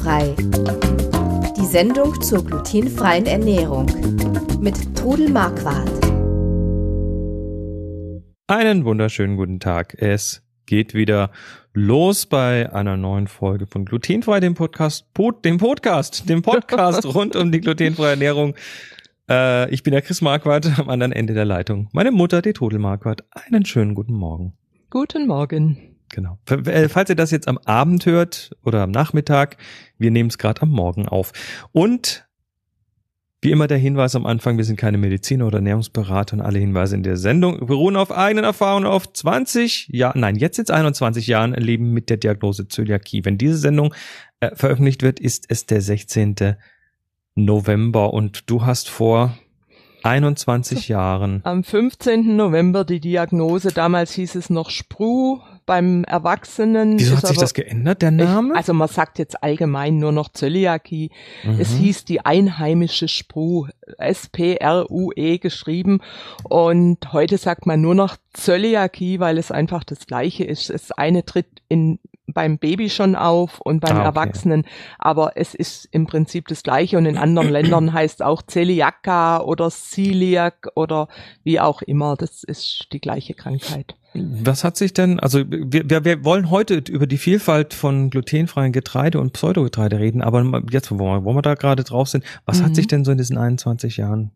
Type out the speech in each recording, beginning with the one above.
Glutenfrei. Die Sendung zur glutenfreien Ernährung mit Trudel Marquardt. Einen wunderschönen guten Tag. Es geht wieder los bei einer neuen Folge von Glutenfrei, dem Podcast, Pod, dem Podcast, dem Podcast rund um die glutenfreie Ernährung. Äh, ich bin der Chris Marquardt am anderen Ende der Leitung. Meine Mutter, die Trudel Marquardt. Einen schönen guten Morgen. Guten Morgen. Genau. Äh, falls ihr das jetzt am Abend hört oder am Nachmittag, wir nehmen es gerade am Morgen auf. Und wie immer der Hinweis am Anfang, wir sind keine Mediziner oder Ernährungsberater und alle Hinweise in der Sendung beruhen auf eigenen Erfahrungen auf 20 Jahren, nein, jetzt sind es 21 Jahren Leben mit der Diagnose Zöliakie. Wenn diese Sendung äh, veröffentlicht wird, ist es der 16. November und du hast vor 21 Jahren. Am 15. November die Diagnose, damals hieß es noch Spru, beim Erwachsenen. Wieso hat sich aber, das geändert, der Name? Ich, also man sagt jetzt allgemein nur noch Zöliakie. Mhm. Es hieß die einheimische Spru, S-P-R-U-E geschrieben. Und heute sagt man nur noch Zöliakie, weil es einfach das Gleiche ist. Das eine tritt in beim Baby schon auf und beim ah, okay. Erwachsenen, aber es ist im Prinzip das Gleiche und in anderen Ländern heißt auch Zeliaka oder Celiac oder wie auch immer, das ist die gleiche Krankheit. Was hat sich denn, also wir, wir, wir wollen heute über die Vielfalt von glutenfreien Getreide und Pseudogetreide reden, aber jetzt, wo wir, wo wir da gerade drauf sind, was mhm. hat sich denn so in diesen 21 Jahren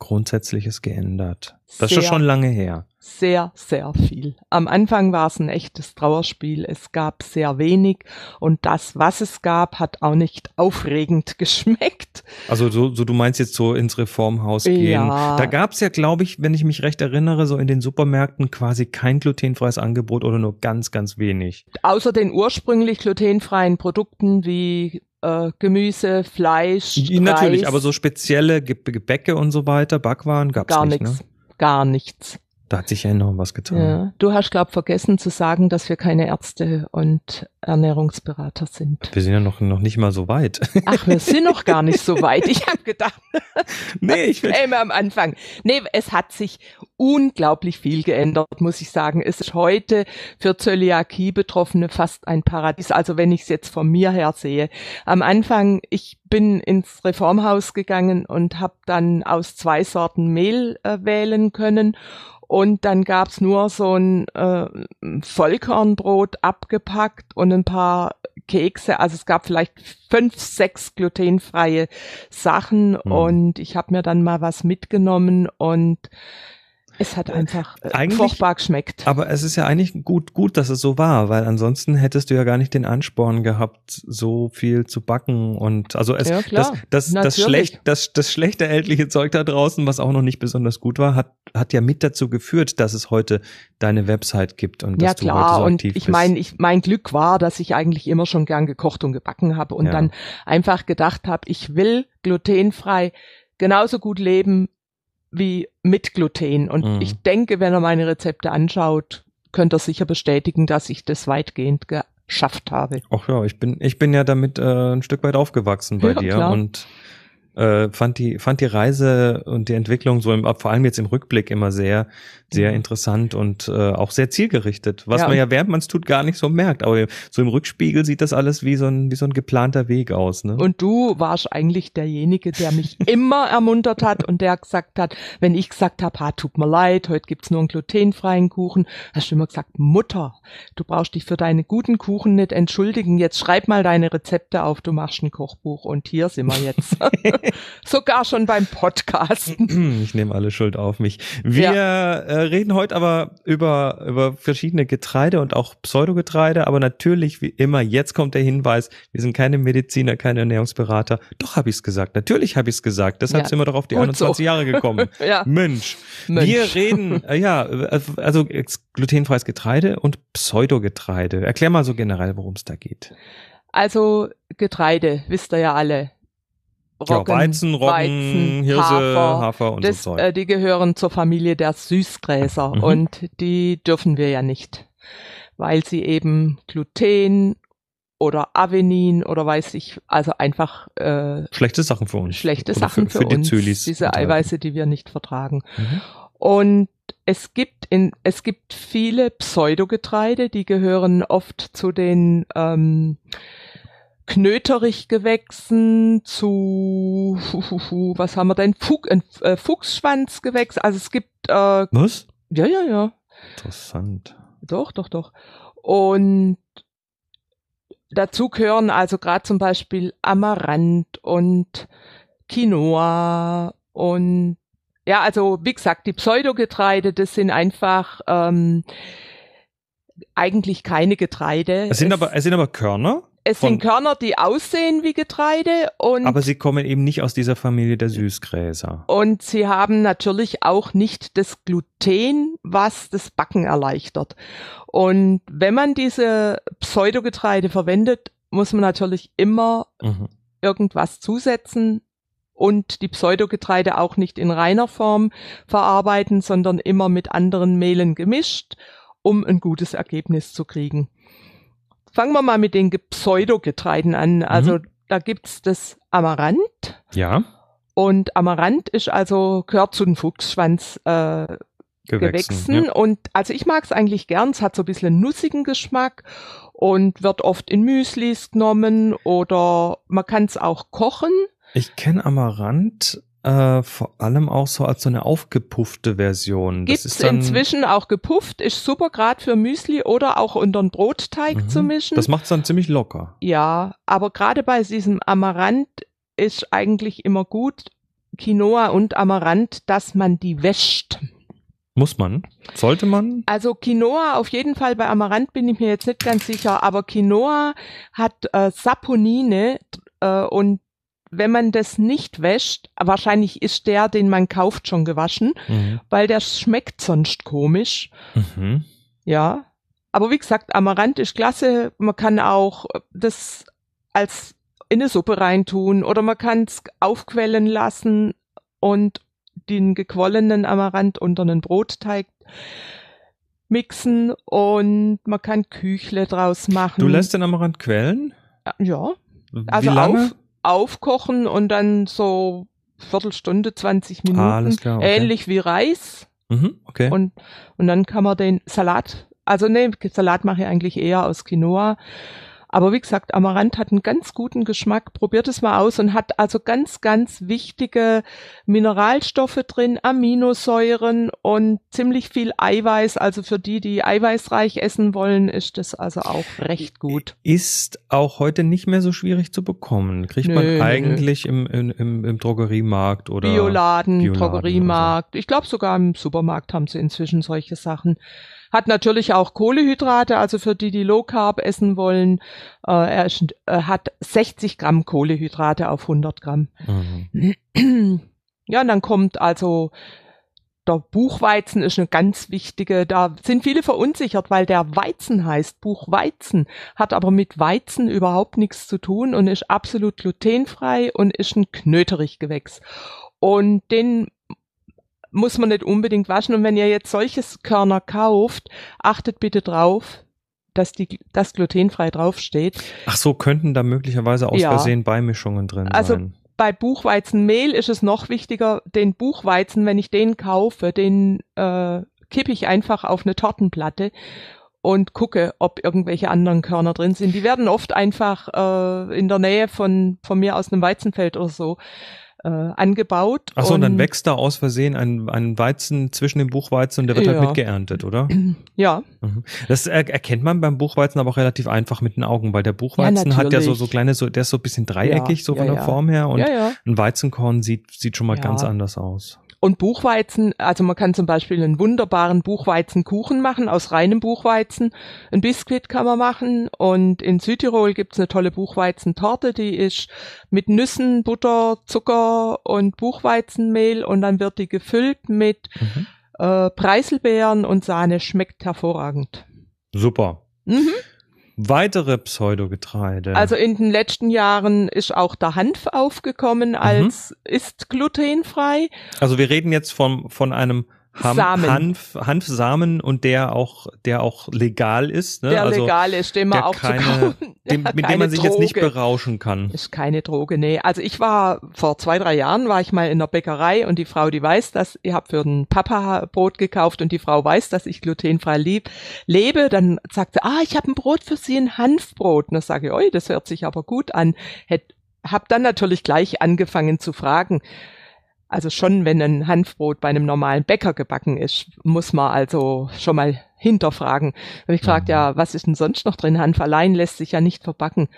Grundsätzliches geändert? Das sehr, ist schon lange her. Sehr, sehr viel. Am Anfang war es ein echtes Trauerspiel. Es gab sehr wenig und das, was es gab, hat auch nicht aufregend geschmeckt. Also so, so du meinst jetzt so ins Reformhaus gehen. Ja. Da gab es ja, glaube ich, wenn ich mich recht erinnere, so in den Supermärkten quasi kein glutenfreies Angebot oder nur ganz, ganz wenig. Außer den ursprünglich glutenfreien Produkten wie äh, Gemüse, Fleisch. Natürlich, Reis. aber so spezielle Gebäcke und so weiter, Backwaren gab's Gar nicht. Nix. Ne? Gar nichts. Da hat sich ja enorm was getan. Ja. Du hast, glaub vergessen zu sagen, dass wir keine Ärzte und Ernährungsberater sind. Wir sind ja noch, noch nicht mal so weit. Ach, wir sind noch gar nicht so weit. Ich habe gedacht, nee, ich will am Anfang. Nee, es hat sich unglaublich viel geändert, muss ich sagen. Es ist heute für Zöliakie-Betroffene fast ein Paradies. Also wenn ich es jetzt von mir her sehe. Am Anfang, ich bin ins Reformhaus gegangen und habe dann aus zwei Sorten Mehl äh, wählen können und dann gab's nur so ein äh, Vollkornbrot abgepackt und ein paar Kekse. Also es gab vielleicht fünf, sechs glutenfreie Sachen mhm. und ich habe mir dann mal was mitgenommen und es hat einfach äh, eigentlich, furchtbar geschmeckt. Aber es ist ja eigentlich gut, gut, dass es so war, weil ansonsten hättest du ja gar nicht den Ansporn gehabt, so viel zu backen und also es, ja, das, das, das, schlecht, das, das schlechte ältliche Zeug da draußen, was auch noch nicht besonders gut war, hat, hat ja mit dazu geführt, dass es heute deine Website gibt und ja, dass klar. du heute so und aktiv ich meine, ich, mein Glück war, dass ich eigentlich immer schon gern gekocht und gebacken habe und ja. dann einfach gedacht habe, ich will glutenfrei genauso gut leben wie mit Gluten. Und mhm. ich denke, wenn er meine Rezepte anschaut, könnte er sicher bestätigen, dass ich das weitgehend geschafft habe. Ach ja, ich bin, ich bin ja damit äh, ein Stück weit aufgewachsen bei ja, dir klar. und äh, fand die fand die Reise und die Entwicklung so im, vor allem jetzt im Rückblick immer sehr sehr mhm. interessant und äh, auch sehr zielgerichtet, was ja, man ja während man es tut gar nicht so merkt, aber so im Rückspiegel sieht das alles wie so ein wie so ein geplanter Weg aus, ne? Und du warst eigentlich derjenige, der mich immer ermuntert hat und der gesagt hat, wenn ich gesagt habe, ha, tut mir leid, heute gibt's nur einen glutenfreien Kuchen, hast du immer gesagt, Mutter, du brauchst dich für deine guten Kuchen nicht entschuldigen, jetzt schreib mal deine Rezepte auf, du machst ein Kochbuch und hier sind wir jetzt. Sogar schon beim Podcasten. Ich nehme alle Schuld auf mich. Wir ja. äh, reden heute aber über, über verschiedene Getreide und auch Pseudogetreide, aber natürlich wie immer, jetzt kommt der Hinweis, wir sind keine Mediziner, keine Ernährungsberater. Doch habe ich es gesagt. Natürlich habe ich es gesagt. Deshalb ja. sind wir doch auf die 21 so. Jahre gekommen. ja. Mensch. Mensch. Wir reden, äh, ja, also glutenfreies Getreide und Pseudogetreide. Erklär mal so generell, worum es da geht. Also Getreide, wisst ihr ja alle. Roggen, ja, Weizen, Roggen, Weizen, Hirse, Hafer, Hafer und das, so Zeug. Äh, die gehören zur Familie der Süßgräser mhm. und die dürfen wir ja nicht, weil sie eben Gluten oder Avenin oder weiß ich, also einfach äh, schlechte Sachen für uns. Schlechte oder Sachen für, für, für uns. Zölis diese Eiweiße, die wir nicht vertragen. Mhm. Und es gibt in es gibt viele Pseudogetreide, die gehören oft zu den ähm, Knöterichgewächsen zu, was haben wir denn? Fuch, äh, Fuchsschwanzgewächs. Also es gibt. Äh, Was? Ja, ja, ja. Interessant. Doch, doch, doch. Und dazu gehören also gerade zum Beispiel Amaranth und Quinoa und ja, also wie gesagt, die Pseudogetreide, das sind einfach ähm, eigentlich keine Getreide. Es sind, aber, es sind aber Körner, es von- sind Körner, die aussehen wie Getreide und aber sie kommen eben nicht aus dieser Familie der Süßgräser. Und sie haben natürlich auch nicht das Gluten, was das Backen erleichtert. Und wenn man diese Pseudogetreide verwendet, muss man natürlich immer Mhm. irgendwas zusetzen und die Pseudogetreide auch nicht in reiner Form verarbeiten, sondern immer mit anderen Mehlen gemischt, um ein gutes Ergebnis zu kriegen. Fangen wir mal mit den Ge- Pseudogetreiden an. Also da gibt's das Amaranth. Ja, Und Amaranth ist also, gehört zu den Fuchsschwanz äh, gewachsen. Gewächsen. Ja. Und also ich mag es eigentlich gern. Es hat so ein bisschen einen nussigen Geschmack und wird oft in Müslis genommen oder man kann es auch kochen. Ich kenne Amaranth äh, vor allem auch so als so eine aufgepuffte Version. Das Gibt's inzwischen auch gepufft, ist super gerade für Müsli oder auch unter einen Brotteig Mhm. zu mischen. Das macht's dann ziemlich locker. ja, aber gerade bei diesem Amaranth ist eigentlich immer gut, Quinoa und Amaranth, dass man die wäscht. Muss man? Sollte man? Also Quinoa auf jeden Fall, bei Amaranth bin ich mir jetzt nicht ganz sicher, aber Quinoa hat äh, Saponine äh, und wenn man das nicht wäscht, wahrscheinlich ist der, den man kauft, schon gewaschen, Mhm. weil der schmeckt sonst komisch. Mhm. Ja. Aber wie gesagt, Amaranth ist klasse. Man kann auch das als in eine Suppe reintun oder man kann es aufquellen lassen und den gequollenen Amaranth unter einen Brotteig mixen und man kann Küchle draus machen. Du lässt den Amaranth quellen? ja, Wie also lange? auf, aufkochen und dann so Viertelstunde, 20 Minuten. Ah, alles klar, okay. Ähnlich wie Reis. Mhm, okay. Und, und dann kann man den Salat, also nee, Salat mache ich eigentlich eher aus Quinoa. Aber wie gesagt, Amaranth hat einen ganz guten Geschmack. Probiert es mal aus und hat also ganz, ganz wichtige Mineralstoffe drin, Aminosäuren und ziemlich viel Eiweiß. Also für die, die eiweißreich essen wollen, ist das also auch recht gut. ist auch heute nicht mehr so schwierig zu bekommen. Kriegt Nö, man eigentlich im, im, im, im Drogeriemarkt oder Bioladen, Bioladen Drogeriemarkt. Ich glaube sogar im Supermarkt haben sie inzwischen solche Sachen. Hat natürlich auch Kohlehydrate, also für die, die Low Carb essen wollen. Äh, er ist, äh, hat 60 Gramm Kohlehydrate auf 100 Gramm. Mhm. Ja, und dann kommt also der Buchweizen ist eine ganz wichtige, da sind viele verunsichert, weil der Weizen heißt Buchweizen, hat aber mit Weizen überhaupt nichts zu tun und ist absolut glutenfrei und ist ein Knöterichgewächs. Und den muss man nicht unbedingt waschen. Und wenn ihr jetzt solches Körner kauft, achtet bitte drauf, dass die, das glutenfrei draufsteht. Ach so, könnten da möglicherweise aus Ja. Versehen Beimischungen drin Also sein. bei Buchweizenmehl ist es noch wichtiger, den Buchweizen, wenn ich den kaufe, den äh, kippe ich einfach auf eine Tortenplatte und gucke, ob irgendwelche anderen Körner drin sind. Die werden oft einfach äh, in der Nähe von, von mir aus einem Weizenfeld oder so äh, angebaut. Ach so, und dann wächst da aus Versehen ein, ein Weizen zwischen dem Buchweizen und der wird Ja. halt mitgeerntet, oder? Ja, Mhm. Das er erkennt man beim Buchweizen aber auch relativ einfach mit den Augen, weil der Buchweizen hat ja so, so kleine, so, der ist so ein bisschen dreieckig, Ja, so von ja, der ja. Form her und ja, ja. ein Weizenkorn sieht, sieht schon mal Ja. ganz anders aus. Und Buchweizen, also man kann zum Beispiel einen wunderbaren Buchweizenkuchen machen aus reinem Buchweizen. Ein Biskuit kann man machen und in Südtirol gibt's eine tolle Buchweizentorte, die ist mit Nüssen, Butter, Zucker und Buchweizenmehl und dann wird die gefüllt mit Mhm. äh, Preiselbeeren und Sahne. Schmeckt hervorragend. Super. Mhm. Weitere Pseudogetreide. Also in den letzten Jahren ist auch der Hanf aufgekommen als ist glutenfrei. Also wir reden jetzt von, von einem Ham, Samen. Hanf, Hanfsamen und der auch, der auch legal ist. Ne? Der also legal ist, den man auch zu keine- kaufen. dem, mit dem man sich Droge. jetzt nicht berauschen kann. Ist keine Droge, nee. Also ich war vor zwei, drei Jahren war ich mal in der Bäckerei und die Frau, die weiß, dass ich habe für den Papa Brot gekauft und die Frau weiß, dass ich glutenfrei lieb, lebe. Dann sagt sie, ah, ich habe ein Brot für Sie, ein Hanfbrot. Und dann sage ich, oi, das hört sich aber gut an. Hätt, hab dann natürlich gleich angefangen zu fragen. Also schon, wenn ein Hanfbrot bei einem normalen Bäcker gebacken ist, muss man also schon mal hinterfragen. Habe ich gefragt, ja, was ist denn sonst noch drin? Hanf allein lässt sich ja nicht verbacken.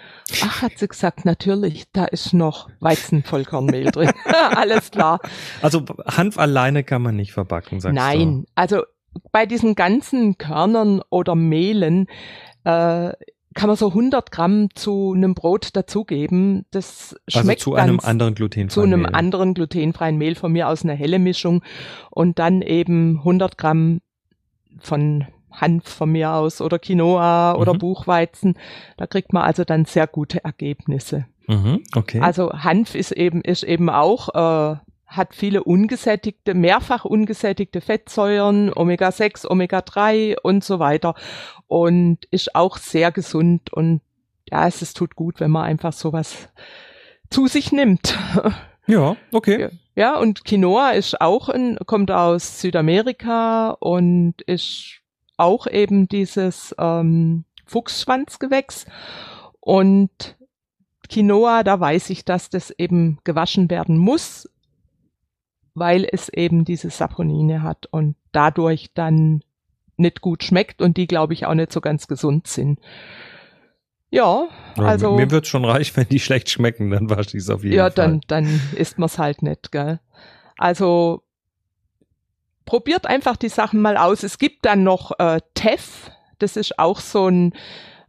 Ach, hat sie gesagt, natürlich, da ist noch Weizenvollkornmehl drin. Alles klar. Also Hanf alleine kann man nicht verbacken, sagst Nein, du? Nein, also bei diesen ganzen Körnern oder Mehlen äh, kann man so 100 Gramm zu einem Brot dazugeben. Das also schmeckt also zu einem anderen glutenfreien Zu einem Mehl. anderen glutenfreien Mehl von mir aus eine helle Mischung und dann eben 100 Gramm von Hanf von mir aus oder Quinoa oder mhm. Buchweizen. Da kriegt man also dann sehr gute Ergebnisse. Mhm, okay. Also Hanf ist eben, ist eben auch, äh, hat viele ungesättigte, mehrfach ungesättigte Fettsäuren, Omega-6, Omega-3 und so weiter. Und ist auch sehr gesund und ja, es, es tut gut, wenn man einfach sowas zu sich nimmt. Ja, okay. Ja, und Quinoa ist auch ein, kommt aus Südamerika und ist auch eben dieses ähm, Fuchsschwanzgewächs. Und Quinoa, da weiß ich, dass das eben gewaschen werden muss, weil es eben diese Saponine hat und dadurch dann nicht gut schmeckt und die, glaube ich, auch nicht so ganz gesund sind. Ja, also. Mir wird's schon reich, wenn die schlecht schmecken, dann wasche ich es auf jeden ja, Fall. Ja, dann, dann isst man's halt nicht, gell. Also, probiert einfach die Sachen mal aus. Es gibt dann noch äh, Teff, das ist auch so ein,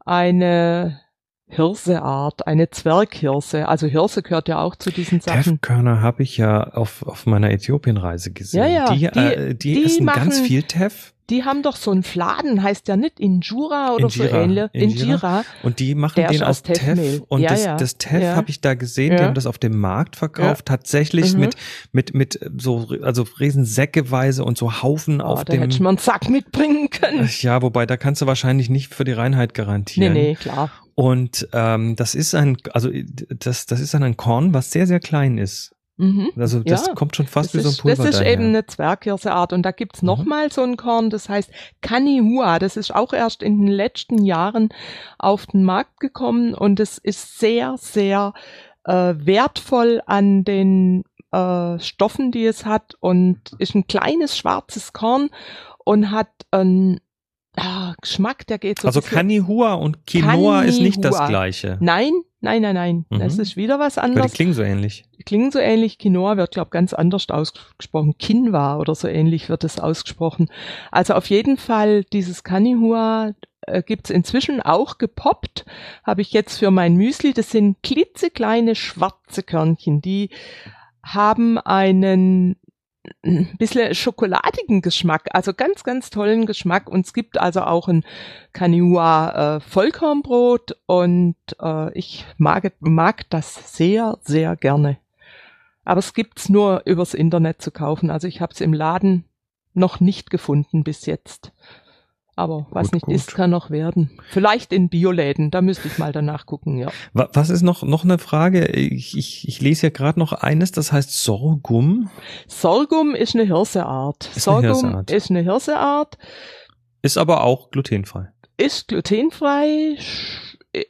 eine Hirseart, eine Zwerghirse. Also Hirse gehört ja auch zu diesen Sachen. Teffkörner habe ich ja auf, auf meiner Äthiopienreise gesehen. Ja, ja. Die, die, äh, die, die essen machen, ganz viel Teff die haben doch so einen Fladen, heißt ja nicht Injura oder Injira, so ähnlich. Injira. Injira. Und die machen Der den aus Teff. Und ja, das, ja. das Teff ja. habe ich da gesehen, die haben das auf dem Markt verkauft, tatsächlich mhm. mit, mit, mit so, also Riesensäckeweise und so Haufen oh, auf da dem. hätte man einen Sack mitbringen können. Ja, wobei da kannst du wahrscheinlich nicht für die Reinheit garantieren. Nee, nee, klar. Und ähm, das ist ein, also das, das ist ein Korn, was sehr, sehr klein ist. Mhm. Also das ja, kommt schon fast wie so ein Pulver Das ist daher. eben eine Zwerghirseart und da gibt's mhm. noch mal so ein Korn, das heißt Kanihua. Das ist auch erst in den letzten Jahren auf den Markt gekommen und es ist sehr, sehr äh, wertvoll an den äh, Stoffen, die es hat und ist ein kleines schwarzes Korn und hat ein ah, Geschmack, der geht so. Also Kanihua und Quinoa Kanihua. ist nicht das gleiche. Nein, nein, nein, nein. Mhm. Das ist wieder was anderes. Aber die klingen so ähnlich. Die klingen so ähnlich. Quinoa wird, glaube ganz anders ausgesprochen. Kinwa oder so ähnlich wird es ausgesprochen. Also auf jeden Fall dieses Kanihua äh, gibt's inzwischen auch gepoppt. Habe ich jetzt für mein Müsli. Das sind klitzekleine schwarze Körnchen, die haben einen ein bisschen schokoladigen Geschmack, also ganz, ganz tollen Geschmack. Und es gibt also auch ein Kanua äh, Vollkornbrot und äh, ich mag, mag das sehr, sehr gerne. Aber es gibt's nur übers Internet zu kaufen. Also ich habe es im Laden noch nicht gefunden bis jetzt. Aber was gut, nicht gut. ist, kann noch werden. Vielleicht in Bioläden, da müsste ich mal danach gucken, ja. Was ist noch, noch eine Frage? Ich, ich, ich lese ja gerade noch eines, das heißt Sorghum. Sorghum ist eine Hirseart. Ist Sorghum eine Hirseart. ist eine Hirseart. Ist aber auch glutenfrei. Ist glutenfrei.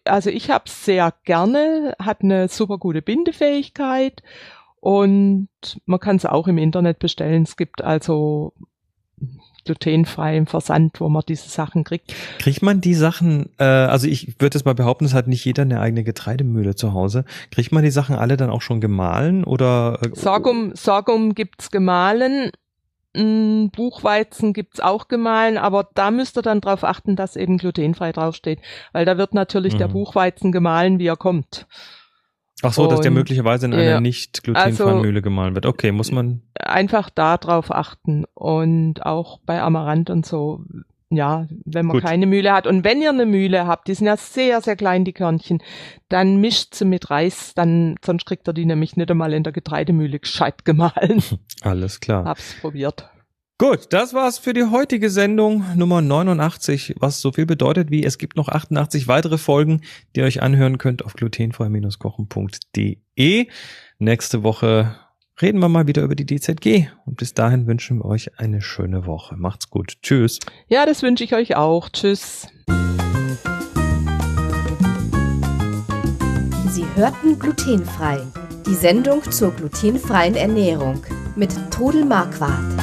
Also ich habe es sehr gerne, hat eine super gute Bindefähigkeit und man kann es auch im Internet bestellen. Es gibt also glutenfreiem Versand, wo man diese Sachen kriegt. Kriegt man die Sachen, äh, also ich würde es mal behaupten, es hat nicht jeder eine eigene Getreidemühle zu Hause. Kriegt man die Sachen alle dann auch schon gemahlen oder? Äh, Sorghum, Sorghum gibt's gemahlen. Mm, Buchweizen gibt's auch gemahlen, aber da müsst ihr dann drauf achten, dass eben glutenfrei draufsteht, weil da wird natürlich mhm. der Buchweizen gemahlen, wie er kommt. Ach so, und, dass der möglicherweise in einer ja, nicht glutenfreien also, Mühle gemahlen wird. Okay, muss man. Einfach da drauf achten. Und auch bei Amaranth und so, ja, wenn man Gut. keine Mühle hat. Und wenn ihr eine Mühle habt, die sind ja sehr, sehr klein, die Körnchen, dann mischt sie mit Reis, dann, sonst kriegt ihr die nämlich nicht einmal in der Getreidemühle gescheit gemahlen. Alles klar. Hab's probiert. Gut, das war's für die heutige Sendung Nummer 89, was so viel bedeutet wie es gibt noch 88 weitere Folgen, die ihr euch anhören könnt auf glutenfrei-kochen.de. Nächste Woche reden wir mal wieder über die DZG und bis dahin wünschen wir euch eine schöne Woche. Macht's gut. Tschüss. Ja, das wünsche ich euch auch. Tschüss. Sie hörten glutenfrei. Die Sendung zur glutenfreien Ernährung mit Trudel Marquardt.